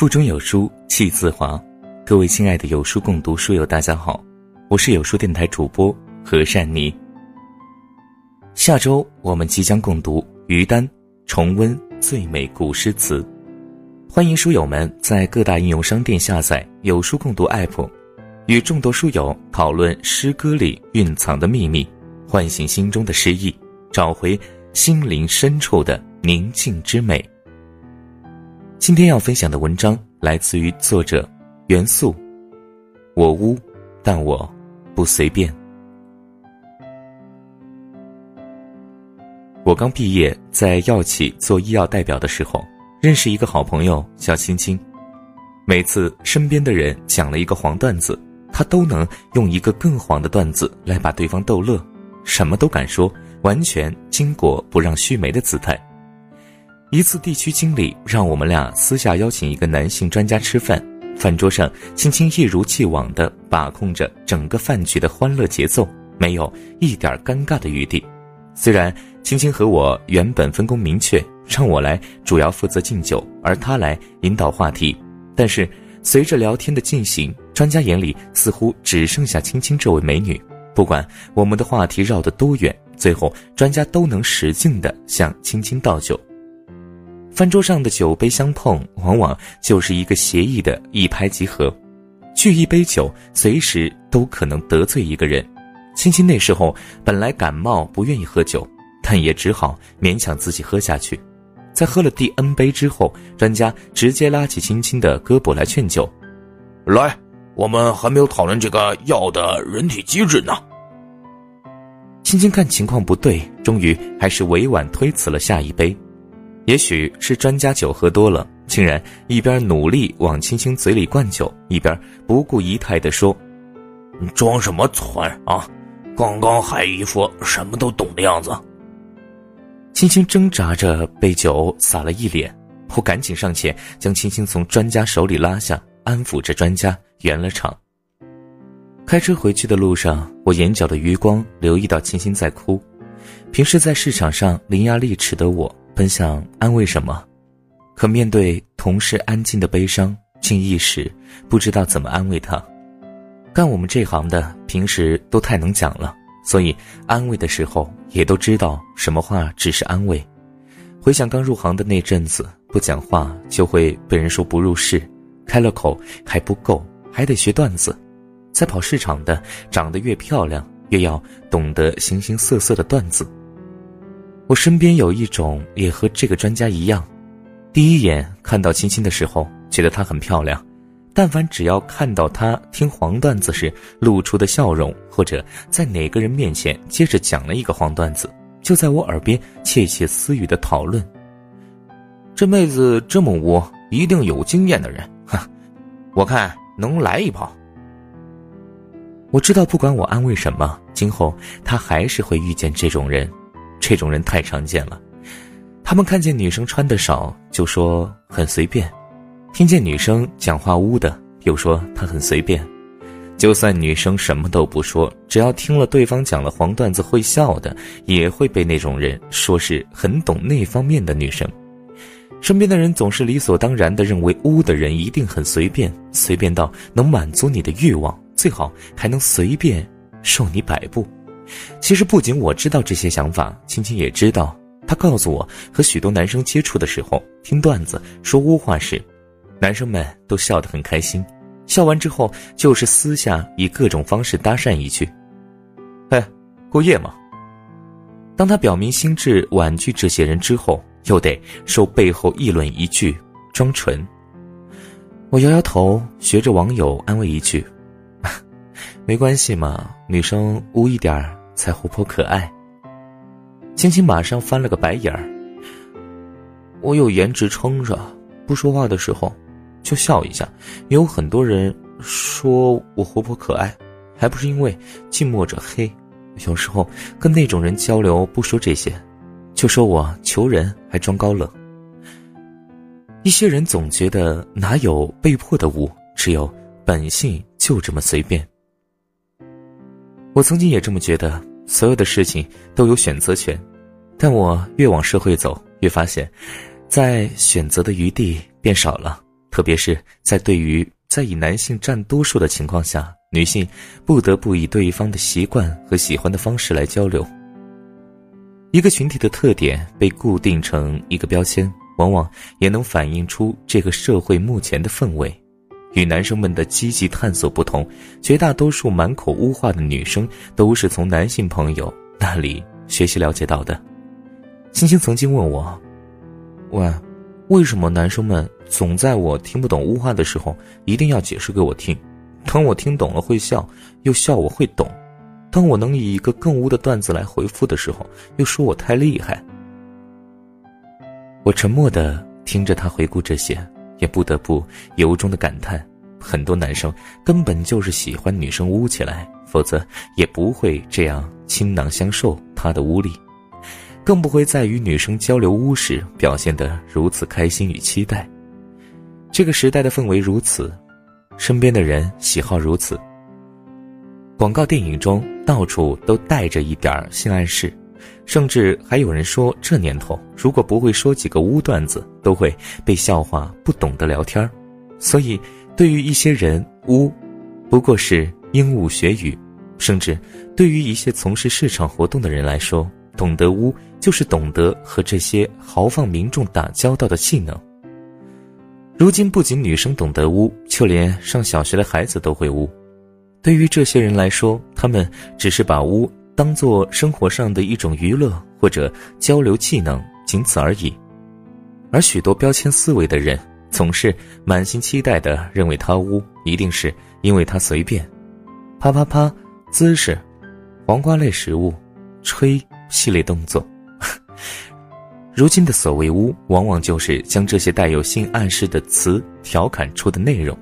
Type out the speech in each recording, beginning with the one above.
腹中有书气自华，各位亲爱的有书共读书友，大家好，我是有书电台主播何善妮。下周我们即将共读于丹重温最美古诗词，欢迎书友们在各大应用商店下载有书共读 app，与众多书友讨论诗歌里蕴藏的秘密，唤醒心中的诗意，找回心灵深处的宁静之美。今天要分享的文章来自于作者元素。我污，但我不随便。我刚毕业，在药企做医药代表的时候，认识一个好朋友叫青青。每次身边的人讲了一个黄段子，他都能用一个更黄的段子来把对方逗乐，什么都敢说，完全巾帼不让须眉的姿态。一次地区经理让我们俩私下邀请一个男性专家吃饭，饭桌上，青青一如既往地把控着整个饭局的欢乐节奏，没有一点尴尬的余地。虽然青青和我原本分工明确，让我来主要负责敬酒，而他来引导话题，但是随着聊天的进行，专家眼里似乎只剩下青青这位美女。不管我们的话题绕得多远，最后专家都能使劲地向青青倒酒。饭桌上的酒杯相碰，往往就是一个协议的一拍即合。聚一杯酒，随时都可能得罪一个人。青青那时候本来感冒，不愿意喝酒，但也只好勉强自己喝下去。在喝了第 N 杯之后，专家直接拉起青青的胳膊来劝酒：“来，我们还没有讨论这个药的人体机制呢。”青青看情况不对，终于还是委婉推辞了下一杯。也许是专家酒喝多了，竟然一边努力往青青嘴里灌酒，一边不顾仪态地说：“你装什么纯啊？刚刚还一副什么都懂的样子。”青青挣扎着被酒洒了一脸，我赶紧上前将青青从专家手里拉下，安抚着专家圆了场。开车回去的路上，我眼角的余光留意到青青在哭。平时在市场上伶牙俐齿的我。本想安慰什么，可面对同事安静的悲伤，竟一时不知道怎么安慰他。干我们这行的，平时都太能讲了，所以安慰的时候也都知道什么话只是安慰。回想刚入行的那阵子，不讲话就会被人说不入世，开了口还不够，还得学段子。在跑市场的，长得越漂亮，越要懂得形形色色的段子。我身边有一种也和这个专家一样，第一眼看到青青的时候，觉得她很漂亮，但凡只要看到她听黄段子时露出的笑容，或者在哪个人面前接着讲了一个黄段子，就在我耳边窃窃私语的讨论：“这妹子这么污，一定有经验的人，哈，我看能来一炮。”我知道，不管我安慰什么，今后他还是会遇见这种人。这种人太常见了，他们看见女生穿的少就说很随便，听见女生讲话污的又说她很随便，就算女生什么都不说，只要听了对方讲了黄段子会笑的，也会被那种人说是很懂那方面的女生。身边的人总是理所当然的认为污的人一定很随便，随便到能满足你的欲望，最好还能随便受你摆布。其实不仅我知道这些想法，青青也知道。他告诉我，和许多男生接触的时候，听段子说污话时，男生们都笑得很开心。笑完之后，就是私下以各种方式搭讪一句：“哎，过夜吗？”当他表明心智婉拒这些人之后，又得受背后议论一句装纯。我摇摇头，学着网友安慰一句：“ 没关系嘛，女生污一点儿。”才活泼可爱。青青马上翻了个白眼儿。我有颜值撑着，不说话的时候就笑一下。有很多人说我活泼可爱，还不是因为近墨者黑。有时候跟那种人交流，不说这些，就说我求人还装高冷。一些人总觉得哪有被迫的污，只有本性就这么随便。我曾经也这么觉得。所有的事情都有选择权，但我越往社会走，越发现，在选择的余地变少了，特别是在对于在以男性占多数的情况下，女性不得不以对方的习惯和喜欢的方式来交流。一个群体的特点被固定成一个标签，往往也能反映出这个社会目前的氛围。与男生们的积极探索不同，绝大多数满口污话的女生都是从男性朋友那里学习了解到的。星星曾经问我：“喂，为什么男生们总在我听不懂污话的时候一定要解释给我听？当我听懂了会笑，又笑我会懂；当我能以一个更污的段子来回复的时候，又说我太厉害。”我沉默的听着他回顾这些。也不得不由衷的感叹，很多男生根本就是喜欢女生污起来，否则也不会这样倾囊相授他的污力，更不会在与女生交流污时表现得如此开心与期待。这个时代的氛围如此，身边的人喜好如此。广告电影中到处都带着一点性暗示。甚至还有人说，这年头如果不会说几个污段子，都会被笑话不懂得聊天所以，对于一些人，污不过是鹦鹉学语；甚至对于一些从事市场活动的人来说，懂得污就是懂得和这些豪放民众打交道的技能。如今，不仅女生懂得污，就连上小学的孩子都会污。对于这些人来说，他们只是把污。当做生活上的一种娱乐或者交流技能，仅此而已。而许多标签思维的人，总是满心期待的认为他污，一定是因为他随便，啪啪啪姿势，黄瓜类食物，吹系列动作。如今的所谓污，往往就是将这些带有性暗示的词调侃出的内容。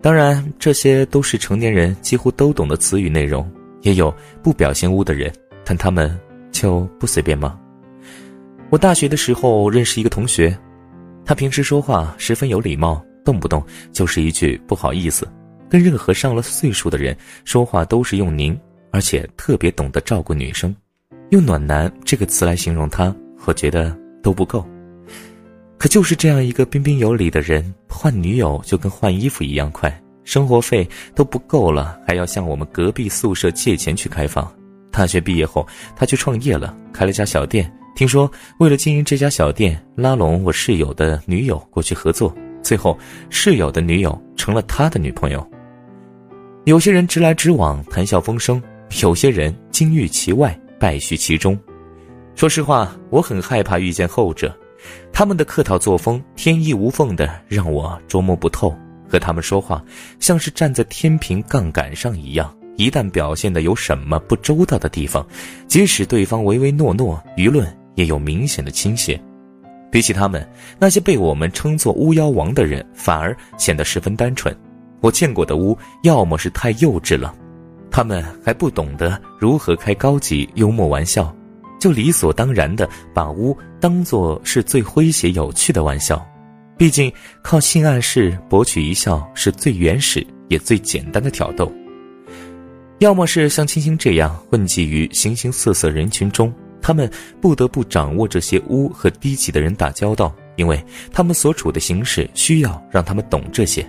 当然，这些都是成年人几乎都懂的词语内容。也有不表现污的人，但他们就不随便吗？我大学的时候认识一个同学，他平时说话十分有礼貌，动不动就是一句不好意思，跟任何上了岁数的人说话都是用您，而且特别懂得照顾女生，用暖男这个词来形容他，我觉得都不够。可就是这样一个彬彬有礼的人，换女友就跟换衣服一样快。生活费都不够了，还要向我们隔壁宿舍借钱去开房。大学毕业后，他去创业了，开了家小店。听说为了经营这家小店，拉拢我室友的女友过去合作，最后室友的女友成了他的女朋友。有些人直来直往，谈笑风生；有些人金玉其外，败絮其中。说实话，我很害怕遇见后者，他们的客套作风，天衣无缝的让我捉摸不透。和他们说话，像是站在天平杠杆上一样。一旦表现的有什么不周到的地方，即使对方唯唯诺诺，舆论也有明显的倾斜。比起他们，那些被我们称作“巫妖王”的人，反而显得十分单纯。我见过的巫，要么是太幼稚了，他们还不懂得如何开高级幽默玩笑，就理所当然的把巫当作是最诙谐有趣的玩笑。毕竟，靠性暗示博取一笑是最原始也最简单的挑逗。要么是像青青这样混迹于形形色色人群中，他们不得不掌握这些污和低级的人打交道，因为他们所处的形势需要让他们懂这些。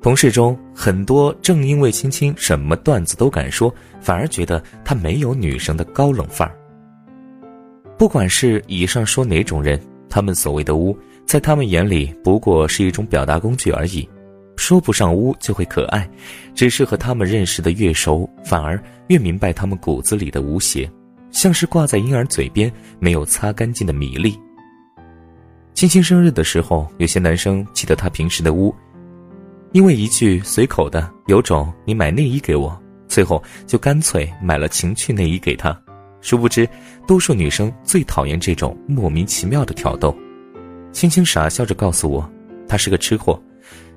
同事中很多正因为青青什么段子都敢说，反而觉得她没有女生的高冷范儿。不管是以上说哪种人，他们所谓的污。在他们眼里，不过是一种表达工具而已，说不上污就会可爱，只是和他们认识的越熟，反而越明白他们骨子里的无邪，像是挂在婴儿嘴边没有擦干净的米粒。青青生日的时候，有些男生记得他平时的污，因为一句随口的“有种你买内衣给我”，最后就干脆买了情趣内衣给他。殊不知，多数女生最讨厌这种莫名其妙的挑逗。青青傻笑着告诉我，他是个吃货。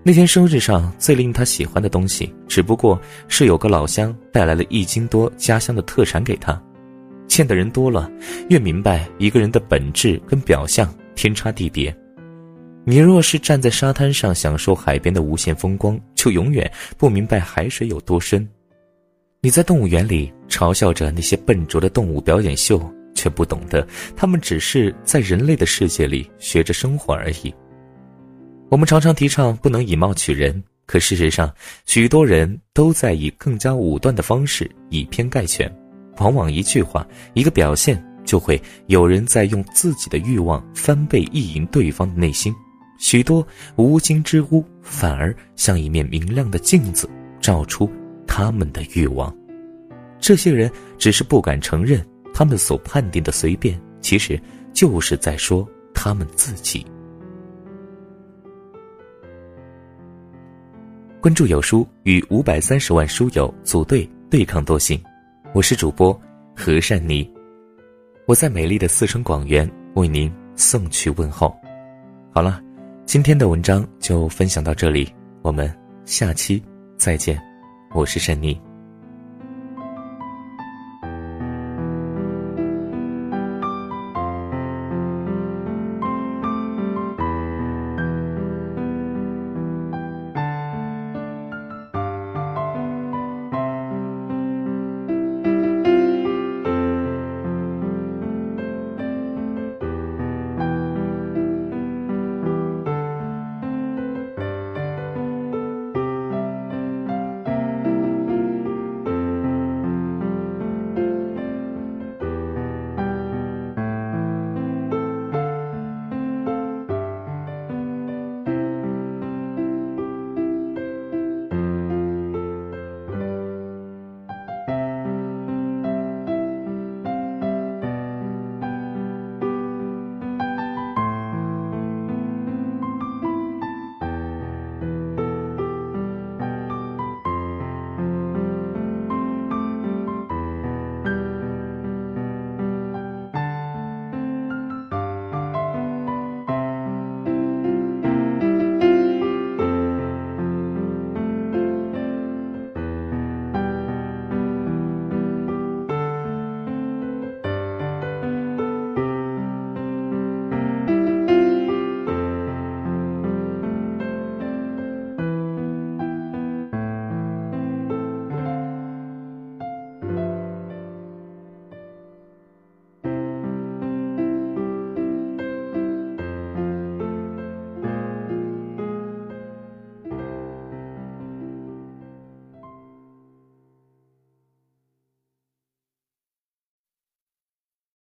那天生日上最令他喜欢的东西，只不过是有个老乡带来了一斤多家乡的特产给他。见的人多了，越明白一个人的本质跟表象天差地别。你若是站在沙滩上享受海边的无限风光，就永远不明白海水有多深。你在动物园里嘲笑着那些笨拙的动物表演秀。却不懂得，他们只是在人类的世界里学着生活而已。我们常常提倡不能以貌取人，可事实上，许多人都在以更加武断的方式以偏概全。往往一句话、一个表现，就会有人在用自己的欲望翻倍意淫对方的内心。许多无心之屋，反而像一面明亮的镜子，照出他们的欲望。这些人只是不敢承认，他们所判定的随便，其实就是在说他们自己。关注有书，与五百三十万书友组队对抗惰性。我是主播何善妮，我在美丽的四川广元为您送去问候。好了，今天的文章就分享到这里，我们下期再见。我是善妮。